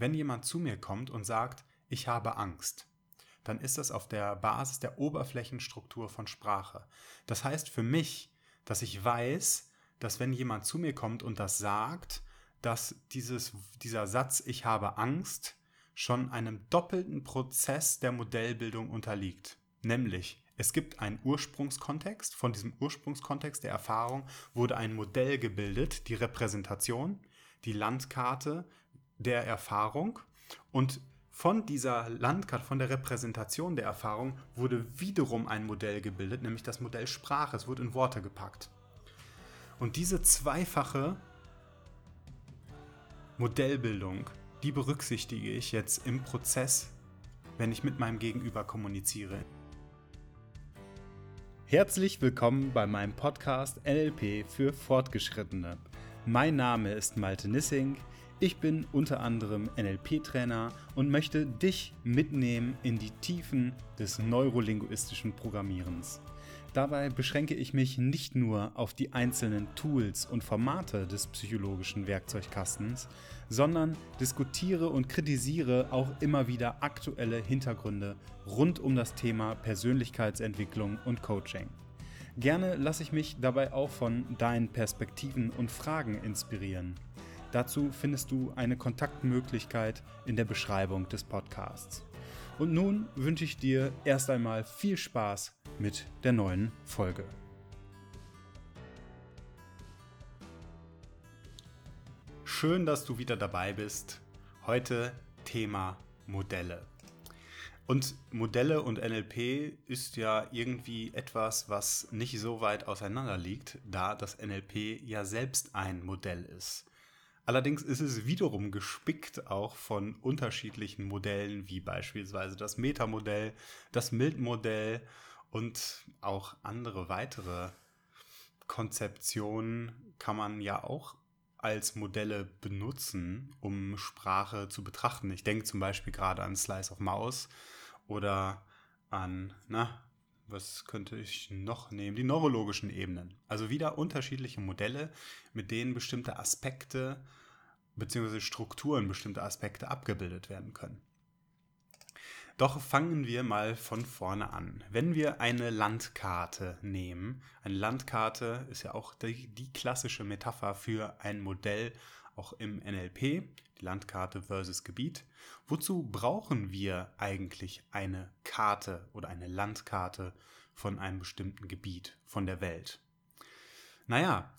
Wenn jemand zu mir kommt und sagt, ich habe Angst, dann ist das auf der Basis der Oberflächenstruktur von Sprache. Das heißt für mich, dass ich weiß, dass wenn jemand zu mir kommt und das sagt, dass dieses, dieser Satz, ich habe Angst, schon einem doppelten Prozess der Modellbildung unterliegt. Nämlich, es gibt einen Ursprungskontext. Von diesem Ursprungskontext der Erfahrung wurde ein Modell gebildet, die Repräsentation, die Landkarte der Erfahrung. Und von dieser Landkarte, von der Repräsentation der Erfahrung wurde wiederum ein Modell gebildet, nämlich das Modell Sprache. Es wurde in Worte gepackt. Und diese zweifache Modellbildung, die berücksichtige ich jetzt im Prozess, wenn ich mit meinem Gegenüber kommuniziere. Herzlich willkommen bei meinem Podcast NLP für Fortgeschrittene. Mein Name ist Malte Nissing. Ich bin unter anderem NLP-Trainer und möchte dich mitnehmen in die Tiefen des neurolinguistischen Programmierens. Dabei beschränke ich mich nicht nur auf die einzelnen Tools und Formate des psychologischen Werkzeugkastens, sondern diskutiere und kritisiere auch immer wieder aktuelle Hintergründe rund um das Thema Persönlichkeitsentwicklung und Coaching. Gerne lasse ich mich dabei auch von deinen Perspektiven und Fragen inspirieren. Dazu findest du eine Kontaktmöglichkeit in der Beschreibung des Podcasts. Und nun wünsche ich dir erst einmal viel Spaß mit der neuen Folge. Schön, dass du wieder dabei bist. Heute Thema Modelle. Und Modelle und NLP ist ja irgendwie etwas, was nicht so weit auseinander liegt, da das NLP ja selbst ein Modell ist. Allerdings ist es wiederum gespickt auch von unterschiedlichen Modellen, wie beispielsweise das Metamodell, das Mild-Modell und auch andere weitere Konzeptionen kann man ja auch als Modelle benutzen, um Sprache zu betrachten. Ich denke zum Beispiel gerade an Slice of Mouse oder an, na, was könnte ich noch nehmen? Die neurologischen Ebenen. Also wieder unterschiedliche Modelle, mit denen bestimmte Aspekte bzw. Strukturen, bestimmte Aspekte abgebildet werden können. Doch fangen wir mal von vorne an. Wenn wir eine Landkarte nehmen, eine Landkarte ist ja auch die, die klassische Metapher für ein Modell, auch im NLP, die Landkarte versus Gebiet. Wozu brauchen wir eigentlich eine Karte oder eine Landkarte von einem bestimmten Gebiet, von der Welt? Naja,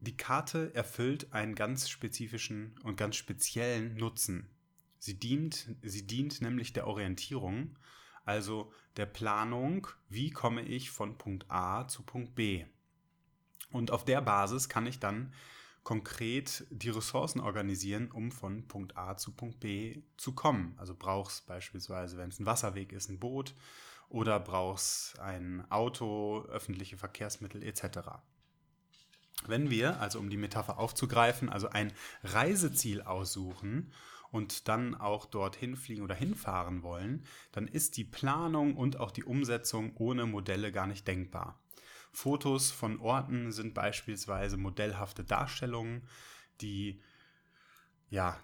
die Karte erfüllt einen ganz spezifischen und ganz speziellen Nutzen. Sie dient, sie dient nämlich der Orientierung, also der Planung, wie komme ich von Punkt A zu Punkt B. Und auf der Basis kann ich dann konkret die Ressourcen organisieren, um von Punkt A zu Punkt B zu kommen. Also brauchst beispielsweise, wenn es ein Wasserweg ist, ein Boot oder brauchst ein Auto, öffentliche Verkehrsmittel etc. Wenn wir, also um die Metapher aufzugreifen, also ein Reiseziel aussuchen und dann auch dorthin fliegen oder hinfahren wollen, dann ist die Planung und auch die Umsetzung ohne Modelle gar nicht denkbar. Fotos von Orten sind beispielsweise modellhafte Darstellungen, die ja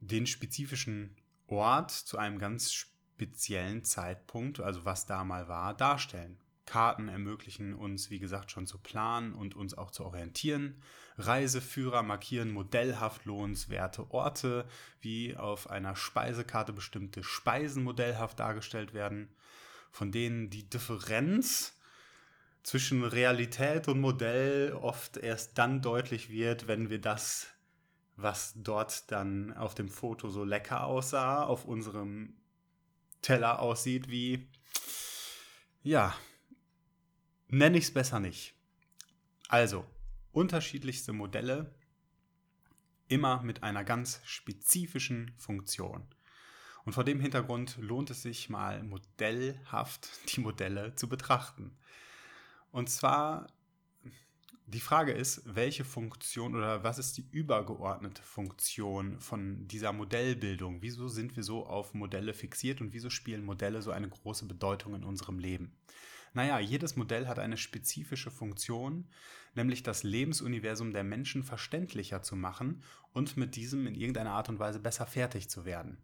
den spezifischen Ort zu einem ganz speziellen Zeitpunkt, also was da mal war, darstellen. Karten ermöglichen uns, wie gesagt, schon zu planen und uns auch zu orientieren. Reiseführer markieren modellhaft lohnenswerte Orte, wie auf einer Speisekarte bestimmte Speisen modellhaft dargestellt werden, von denen die Differenz zwischen Realität und Modell oft erst dann deutlich wird, wenn wir das, was dort dann auf dem Foto so lecker aussah, auf unserem Teller aussieht wie, ja, nenne ich es besser nicht. Also, unterschiedlichste Modelle, immer mit einer ganz spezifischen Funktion. Und vor dem Hintergrund lohnt es sich mal modellhaft die Modelle zu betrachten. Und zwar, die Frage ist, welche Funktion oder was ist die übergeordnete Funktion von dieser Modellbildung? Wieso sind wir so auf Modelle fixiert und wieso spielen Modelle so eine große Bedeutung in unserem Leben? Naja, jedes Modell hat eine spezifische Funktion, nämlich das Lebensuniversum der Menschen verständlicher zu machen und mit diesem in irgendeiner Art und Weise besser fertig zu werden.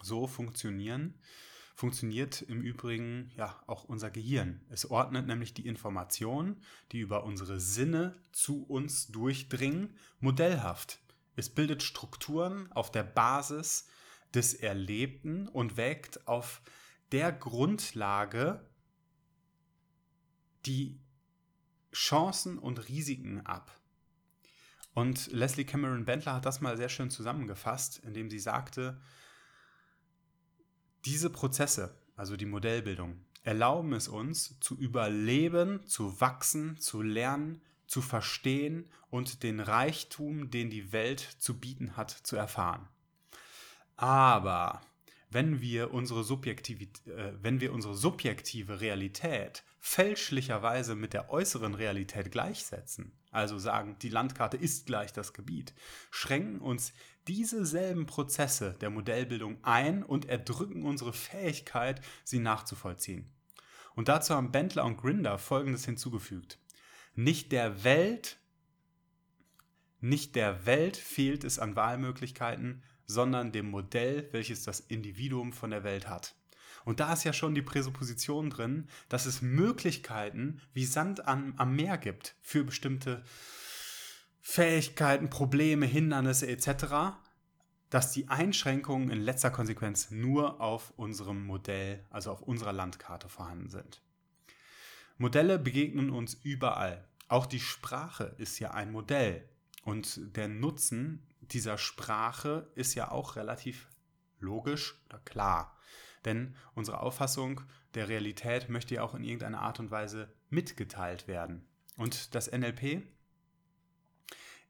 So funktionieren funktioniert im Übrigen ja auch unser Gehirn. Es ordnet nämlich die Informationen, die über unsere Sinne zu uns durchdringen, modellhaft. Es bildet Strukturen auf der Basis des Erlebten und wägt auf der Grundlage die Chancen und Risiken ab. Und Leslie Cameron Bentler hat das mal sehr schön zusammengefasst, indem sie sagte, diese Prozesse, also die Modellbildung, erlauben es uns zu überleben, zu wachsen, zu lernen, zu verstehen und den Reichtum, den die Welt zu bieten hat, zu erfahren. Aber wenn wir unsere, äh, wenn wir unsere subjektive Realität fälschlicherweise mit der äußeren Realität gleichsetzen, also sagen, die Landkarte ist gleich das Gebiet, schränken uns diese selben Prozesse der Modellbildung ein und erdrücken unsere Fähigkeit, sie nachzuvollziehen. Und dazu haben Bentler und Grinder Folgendes hinzugefügt. Nicht der Welt, nicht der Welt fehlt es an Wahlmöglichkeiten, sondern dem Modell, welches das Individuum von der Welt hat. Und da ist ja schon die Präsupposition drin, dass es Möglichkeiten wie Sand am, am Meer gibt für bestimmte Fähigkeiten, Probleme, Hindernisse etc., dass die Einschränkungen in letzter Konsequenz nur auf unserem Modell, also auf unserer Landkarte vorhanden sind. Modelle begegnen uns überall. Auch die Sprache ist ja ein Modell. Und der Nutzen dieser Sprache ist ja auch relativ logisch oder klar. Denn unsere Auffassung der Realität möchte ja auch in irgendeiner Art und Weise mitgeteilt werden. Und das NLP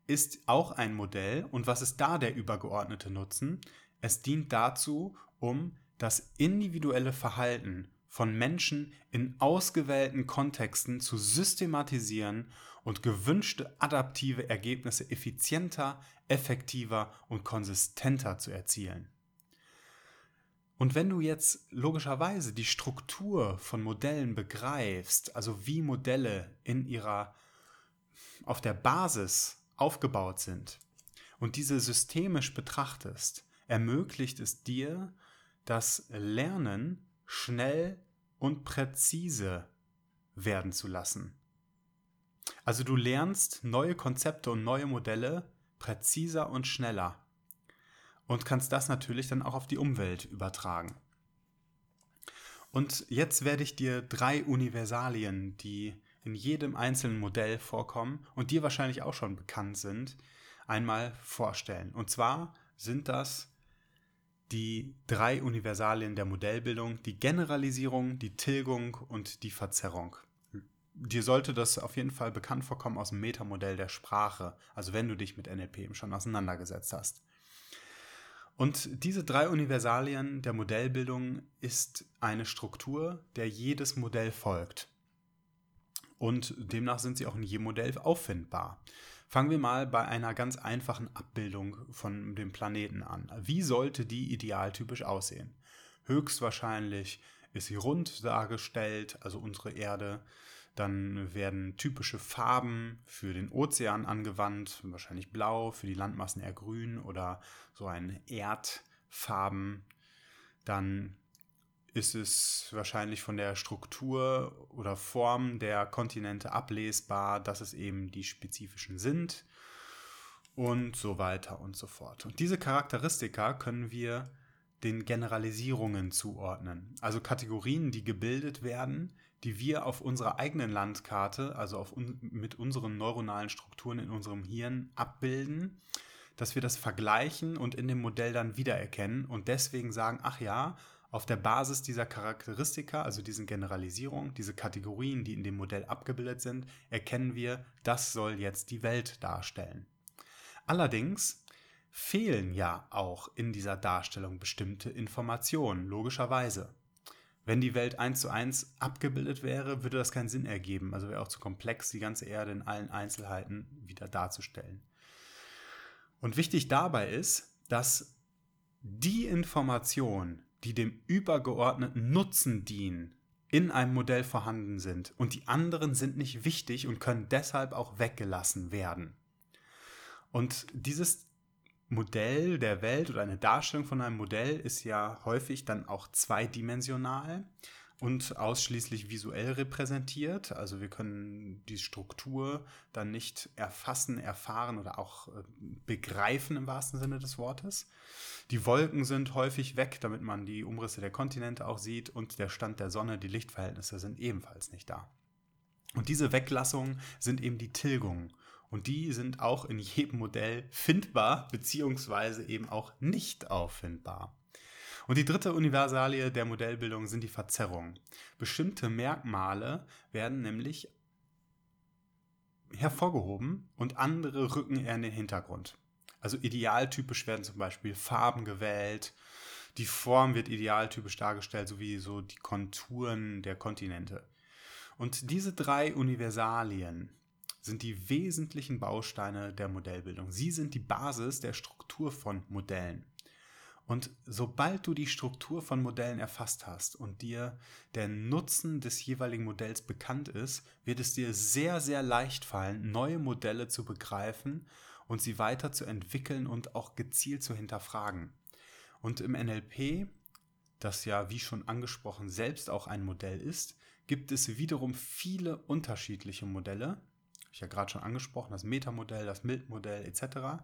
ist auch ein Modell. Und was ist da der übergeordnete Nutzen? Es dient dazu, um das individuelle Verhalten von Menschen in ausgewählten Kontexten zu systematisieren und gewünschte adaptive Ergebnisse effizienter, effektiver und konsistenter zu erzielen. Und wenn du jetzt logischerweise die Struktur von Modellen begreifst, also wie Modelle in ihrer auf der Basis aufgebaut sind und diese systemisch betrachtest, ermöglicht es dir, das Lernen schnell und präzise werden zu lassen. Also du lernst neue Konzepte und neue Modelle präziser und schneller und kannst das natürlich dann auch auf die Umwelt übertragen. Und jetzt werde ich dir drei Universalien, die in jedem einzelnen Modell vorkommen und dir wahrscheinlich auch schon bekannt sind, einmal vorstellen. Und zwar sind das die drei Universalien der Modellbildung, die Generalisierung, die Tilgung und die Verzerrung. Dir sollte das auf jeden Fall bekannt vorkommen aus dem Metamodell der Sprache, also wenn du dich mit NLP eben schon auseinandergesetzt hast. Und diese drei Universalien der Modellbildung ist eine Struktur, der jedes Modell folgt. Und demnach sind sie auch in jedem Modell auffindbar. Fangen wir mal bei einer ganz einfachen Abbildung von dem Planeten an. Wie sollte die idealtypisch aussehen? Höchstwahrscheinlich ist sie rund dargestellt, also unsere Erde. Dann werden typische Farben für den Ozean angewandt, wahrscheinlich blau, für die Landmassen eher grün oder so ein Erdfarben. Dann ist es wahrscheinlich von der Struktur oder Form der Kontinente ablesbar, dass es eben die spezifischen sind und so weiter und so fort. Und diese Charakteristika können wir den Generalisierungen zuordnen, also Kategorien, die gebildet werden, die wir auf unserer eigenen Landkarte, also auf un mit unseren neuronalen Strukturen in unserem Hirn abbilden, dass wir das vergleichen und in dem Modell dann wiedererkennen und deswegen sagen, ach ja, auf der Basis dieser Charakteristika, also diesen Generalisierungen, diese Kategorien, die in dem Modell abgebildet sind, erkennen wir, das soll jetzt die Welt darstellen. Allerdings fehlen ja auch in dieser Darstellung bestimmte Informationen, logischerweise. Wenn die Welt eins zu eins abgebildet wäre, würde das keinen Sinn ergeben. Also wäre auch zu komplex, die ganze Erde in allen Einzelheiten wieder darzustellen. Und wichtig dabei ist, dass die Information, die dem übergeordneten Nutzen dienen, in einem Modell vorhanden sind und die anderen sind nicht wichtig und können deshalb auch weggelassen werden. Und dieses Modell der Welt oder eine Darstellung von einem Modell ist ja häufig dann auch zweidimensional und ausschließlich visuell repräsentiert. Also wir können die Struktur dann nicht erfassen, erfahren oder auch äh, begreifen im wahrsten Sinne des Wortes. Die Wolken sind häufig weg, damit man die Umrisse der Kontinente auch sieht und der Stand der Sonne, die Lichtverhältnisse sind ebenfalls nicht da. Und diese Weglassungen sind eben die Tilgungen. Und die sind auch in jedem Modell findbar, beziehungsweise eben auch nicht auffindbar. Und die dritte Universalie der Modellbildung sind die Verzerrungen. Bestimmte Merkmale werden nämlich hervorgehoben und andere rücken eher in den Hintergrund. Also idealtypisch werden zum Beispiel Farben gewählt, die Form wird idealtypisch dargestellt, sowie so die Konturen der Kontinente. Und diese drei Universalien sind die wesentlichen Bausteine der Modellbildung. Sie sind die Basis der Struktur von Modellen. Und sobald du die Struktur von Modellen erfasst hast und dir der Nutzen des jeweiligen Modells bekannt ist, wird es dir sehr, sehr leicht fallen, neue Modelle zu begreifen und sie weiter zu entwickeln und auch gezielt zu hinterfragen. Und im NLP, das ja wie schon angesprochen selbst auch ein Modell ist, gibt es wiederum viele unterschiedliche Modelle. Ich ja gerade schon angesprochen, das Metamodell, das Mild-Modell etc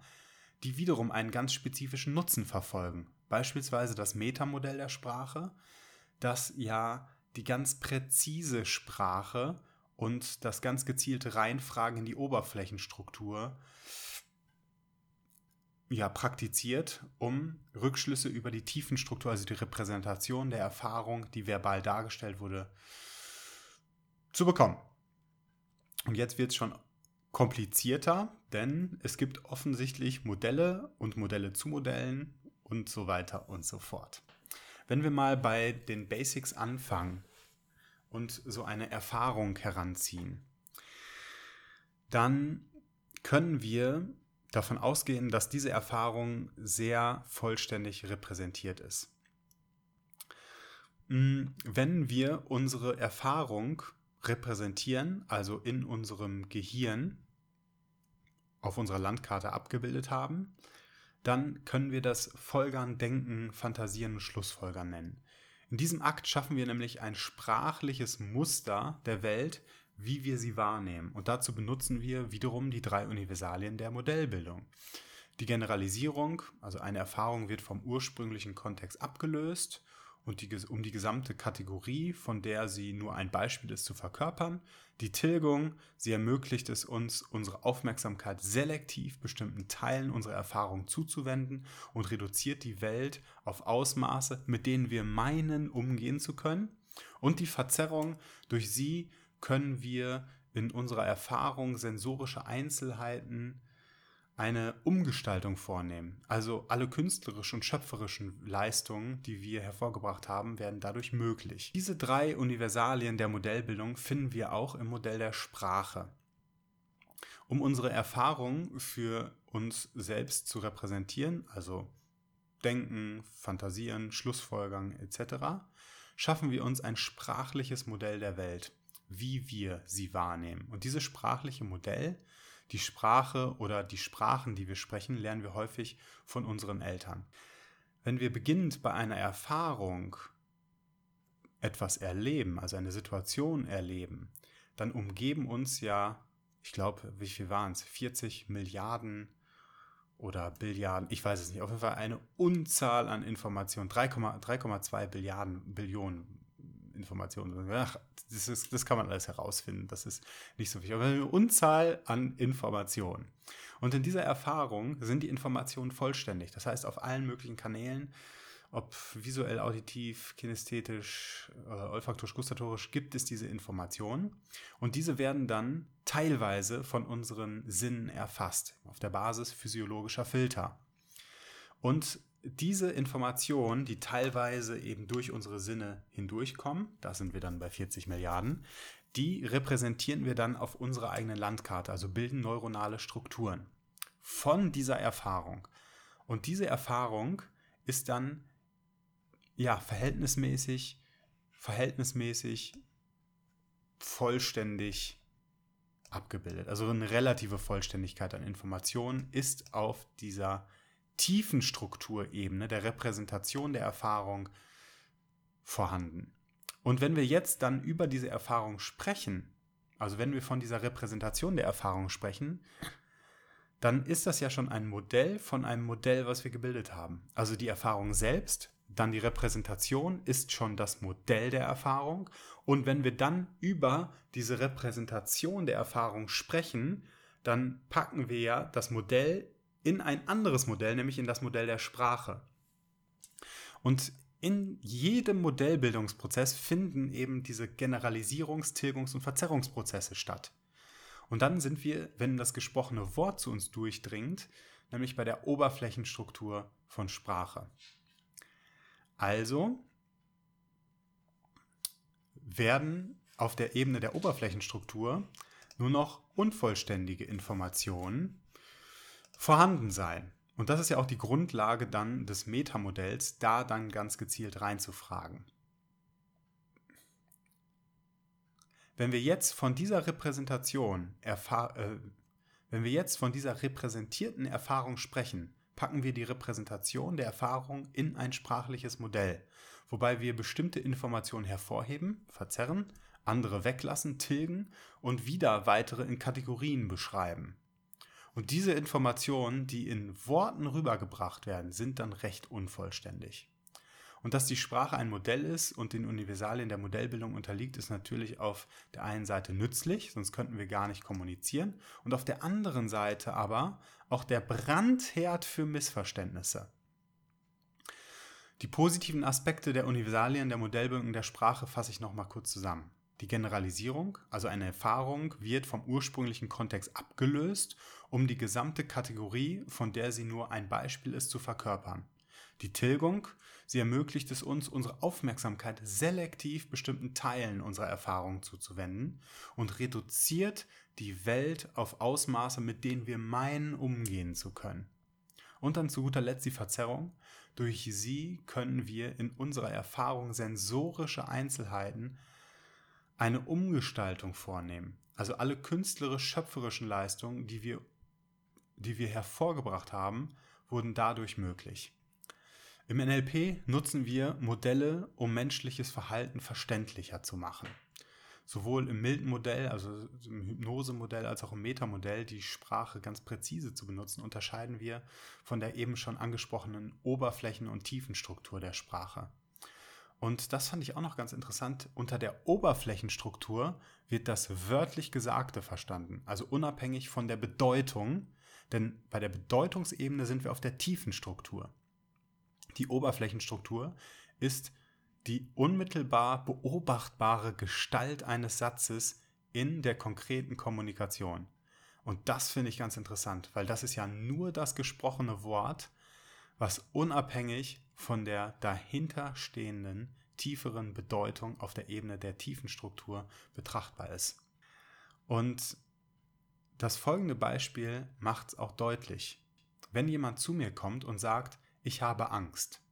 die wiederum einen ganz spezifischen Nutzen verfolgen. Beispielsweise das Metamodell der Sprache, das ja die ganz präzise Sprache und das ganz gezielte Reinfragen in die Oberflächenstruktur ja, praktiziert, um Rückschlüsse über die Tiefenstruktur, also die Repräsentation der Erfahrung, die verbal dargestellt wurde, zu bekommen. Und jetzt wird es schon komplizierter, denn es gibt offensichtlich Modelle und Modelle zu Modellen und so weiter und so fort. Wenn wir mal bei den Basics anfangen und so eine Erfahrung heranziehen, dann können wir davon ausgehen, dass diese Erfahrung sehr vollständig repräsentiert ist. Hm, wenn wir unsere Erfahrung repräsentieren, also in unserem Gehirn auf unserer Landkarte abgebildet haben, dann können wir das Folgern, Denken, Fantasieren und Schlussfolgern nennen. In diesem Akt schaffen wir nämlich ein sprachliches Muster der Welt, wie wir sie wahrnehmen. Und dazu benutzen wir wiederum die drei Universalien der Modellbildung. Die Generalisierung, also eine Erfahrung wird vom ursprünglichen Kontext abgelöst und die, um die gesamte Kategorie, von der sie nur ein Beispiel ist, zu verkörpern. Die Tilgung, sie ermöglicht es uns, unsere Aufmerksamkeit selektiv bestimmten Teilen unserer Erfahrung zuzuwenden und reduziert die Welt auf Ausmaße, mit denen wir meinen, umgehen zu können. Und die Verzerrung, durch sie können wir in unserer Erfahrung sensorische Einzelheiten eine Umgestaltung vornehmen. Also alle künstlerischen und schöpferischen Leistungen, die wir hervorgebracht haben, werden dadurch möglich. Diese drei Universalien der Modellbildung finden wir auch im Modell der Sprache. Um unsere Erfahrung für uns selbst zu repräsentieren, also Denken, Fantasieren, Schlussfolgern etc., schaffen wir uns ein sprachliches Modell der Welt, wie wir sie wahrnehmen. Und dieses sprachliche Modell die Sprache oder die Sprachen, die wir sprechen, lernen wir häufig von unseren Eltern. Wenn wir beginnend bei einer Erfahrung etwas erleben, also eine Situation erleben, dann umgeben uns ja, ich glaube, wie viel waren es? 40 Milliarden oder Billiarden, ich weiß es nicht, auf jeden Fall eine Unzahl an Informationen, 3,2 Billiarden, Billionen Informationen. Ach, das, ist, das kann man alles herausfinden. Das ist nicht so wichtig. Aber eine Unzahl an Informationen. Und in dieser Erfahrung sind die Informationen vollständig. Das heißt, auf allen möglichen Kanälen, ob visuell, auditiv, kinästhetisch, äh, olfaktorisch, gustatorisch, gibt es diese Informationen. Und diese werden dann teilweise von unseren Sinnen erfasst, auf der Basis physiologischer Filter. Und diese Informationen, die teilweise eben durch unsere Sinne hindurchkommen, da sind wir dann bei 40 Milliarden, die repräsentieren wir dann auf unserer eigenen Landkarte, also bilden neuronale Strukturen von dieser Erfahrung. Und diese Erfahrung ist dann ja verhältnismäßig verhältnismäßig vollständig abgebildet. Also eine relative Vollständigkeit an Informationen ist auf dieser tiefen Strukturebene der Repräsentation der Erfahrung vorhanden. Und wenn wir jetzt dann über diese Erfahrung sprechen, also wenn wir von dieser Repräsentation der Erfahrung sprechen, dann ist das ja schon ein Modell von einem Modell, was wir gebildet haben. Also die Erfahrung selbst, dann die Repräsentation ist schon das Modell der Erfahrung. Und wenn wir dann über diese Repräsentation der Erfahrung sprechen, dann packen wir ja das Modell in ein anderes Modell, nämlich in das Modell der Sprache. Und in jedem Modellbildungsprozess finden eben diese Generalisierungs-, Tilgungs- und Verzerrungsprozesse statt. Und dann sind wir, wenn das gesprochene Wort zu uns durchdringt, nämlich bei der Oberflächenstruktur von Sprache. Also werden auf der Ebene der Oberflächenstruktur nur noch unvollständige Informationen vorhanden sein. Und das ist ja auch die Grundlage dann des Metamodells, da dann ganz gezielt reinzufragen. Wenn wir jetzt von dieser Repräsentation äh, wenn wir jetzt von dieser repräsentierten Erfahrung sprechen, packen wir die Repräsentation der Erfahrung in ein sprachliches Modell, wobei wir bestimmte Informationen hervorheben, verzerren, andere weglassen, tilgen und wieder weitere in Kategorien beschreiben. Und diese Informationen, die in Worten rübergebracht werden, sind dann recht unvollständig. Und dass die Sprache ein Modell ist und den Universalien der Modellbildung unterliegt, ist natürlich auf der einen Seite nützlich, sonst könnten wir gar nicht kommunizieren. Und auf der anderen Seite aber auch der Brandherd für Missverständnisse. Die positiven Aspekte der Universalien der Modellbildung der Sprache fasse ich nochmal kurz zusammen. Die Generalisierung, also eine Erfahrung, wird vom ursprünglichen Kontext abgelöst, um die gesamte Kategorie, von der sie nur ein Beispiel ist, zu verkörpern. Die Tilgung, sie ermöglicht es uns, unsere Aufmerksamkeit selektiv bestimmten Teilen unserer Erfahrung zuzuwenden und reduziert die Welt auf Ausmaße, mit denen wir meinen, umgehen zu können. Und dann zu guter Letzt die Verzerrung. Durch sie können wir in unserer Erfahrung sensorische Einzelheiten eine Umgestaltung vornehmen. Also alle künstlerisch-schöpferischen Leistungen, die wir, die wir hervorgebracht haben, wurden dadurch möglich. Im NLP nutzen wir Modelle, um menschliches Verhalten verständlicher zu machen. Sowohl im Milton-Modell, also im Hypnose-Modell, als auch im Metamodell, die Sprache ganz präzise zu benutzen, unterscheiden wir von der eben schon angesprochenen Oberflächen- und Tiefenstruktur der Sprache. Und das fand ich auch noch ganz interessant. Unter der Oberflächenstruktur wird das wörtlich Gesagte verstanden, also unabhängig von der Bedeutung, denn bei der Bedeutungsebene sind wir auf der tiefen Struktur. Die Oberflächenstruktur ist die unmittelbar beobachtbare Gestalt eines Satzes in der konkreten Kommunikation. Und das finde ich ganz interessant, weil das ist ja nur das gesprochene Wort, was unabhängig von der dahinterstehenden tieferen Bedeutung auf der Ebene der tiefen Struktur betrachtbar ist. Und das folgende Beispiel macht es auch deutlich. Wenn jemand zu mir kommt und sagt, ich habe Angst,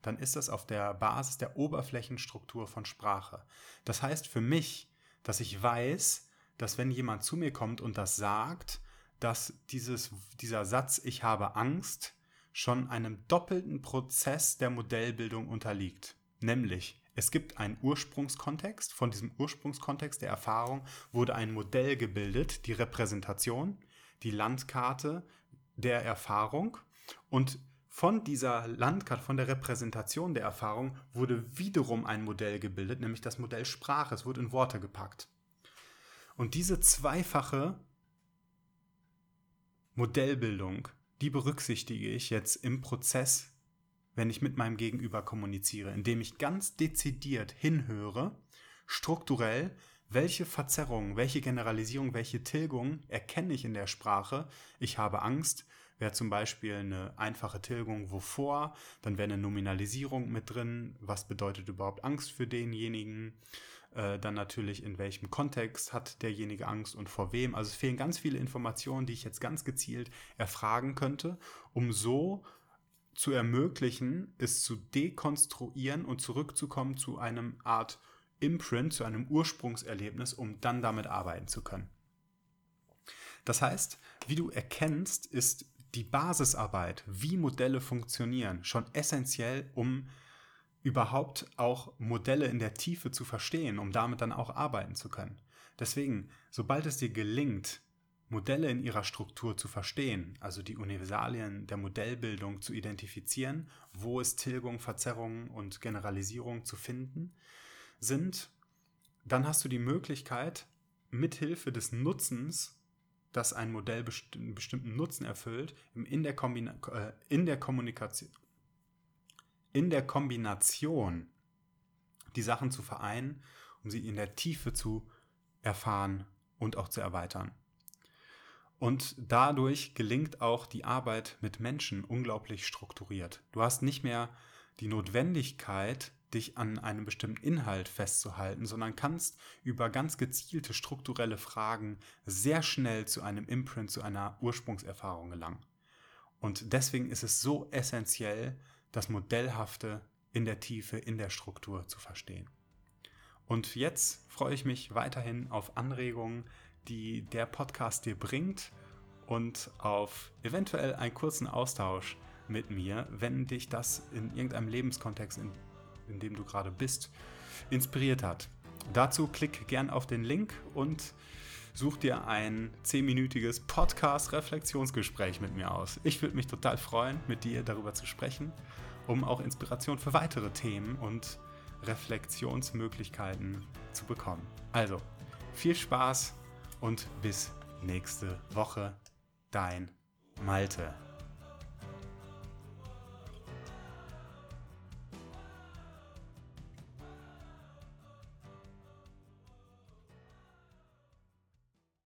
dann ist das auf der Basis der Oberflächenstruktur von Sprache. Das heißt für mich, dass ich weiß, dass wenn jemand zu mir kommt und das sagt, dass dieses, dieser Satz, ich habe Angst, schon einem doppelten Prozess der Modellbildung unterliegt. Nämlich, es gibt einen Ursprungskontext. Von diesem Ursprungskontext der Erfahrung wurde ein Modell gebildet, die Repräsentation, die Landkarte der Erfahrung. Und von dieser Landkarte, von der Repräsentation der Erfahrung wurde wiederum ein Modell gebildet, nämlich das Modell Sprache. Es wurde in Worte gepackt. Und diese zweifache Modellbildung die berücksichtige ich jetzt im Prozess, wenn ich mit meinem Gegenüber kommuniziere, indem ich ganz dezidiert hinhöre, strukturell, welche Verzerrung, welche Generalisierung, welche Tilgung erkenne ich in der Sprache. Ich habe Angst, wäre zum Beispiel eine einfache Tilgung wovor, dann wäre eine Nominalisierung mit drin, was bedeutet überhaupt Angst für denjenigen, äh, dann natürlich in welchem Kontext hat derjenige Angst und vor wem. Also es fehlen ganz viele Informationen, die ich jetzt ganz gezielt erfragen könnte, um so zu ermöglichen, es zu dekonstruieren und zurückzukommen zu einem Art Imprint, zu einem Ursprungserlebnis, um dann damit arbeiten zu können. Das heißt, wie du erkennst, ist die Basisarbeit, wie Modelle funktionieren, schon essentiell, um überhaupt auch Modelle in der Tiefe zu verstehen, um damit dann auch arbeiten zu können. Deswegen, sobald es dir gelingt, Modelle in ihrer Struktur zu verstehen, also die Universalien der Modellbildung zu identifizieren, wo es Tilgung, Verzerrungen und Generalisierung zu finden sind, dann hast du die Möglichkeit, mithilfe des Nutzens, dass ein Modell einen bestimmten Nutzen erfüllt, in der, Kombina äh, in der Kommunikation, in der Kombination die Sachen zu vereinen, um sie in der Tiefe zu erfahren und auch zu erweitern. Und dadurch gelingt auch die Arbeit mit Menschen unglaublich strukturiert. Du hast nicht mehr die Notwendigkeit, dich an einem bestimmten Inhalt festzuhalten, sondern kannst über ganz gezielte strukturelle Fragen sehr schnell zu einem Imprint, zu einer Ursprungserfahrung gelangen. Und deswegen ist es so essentiell, das Modellhafte in der Tiefe, in der Struktur zu verstehen. Und jetzt freue ich mich weiterhin auf Anregungen, die der Podcast dir bringt und auf eventuell einen kurzen Austausch mit mir, wenn dich das in irgendeinem Lebenskontext, in, in dem du gerade bist, inspiriert hat. Dazu klick gern auf den Link und such dir ein zehnminütiges Podcast-Reflexionsgespräch mit mir aus. Ich würde mich total freuen, mit dir darüber zu sprechen, um auch Inspiration für weitere Themen und Reflexionsmöglichkeiten zu bekommen. Also, viel Spaß und bis nächste Woche. Dein Malte.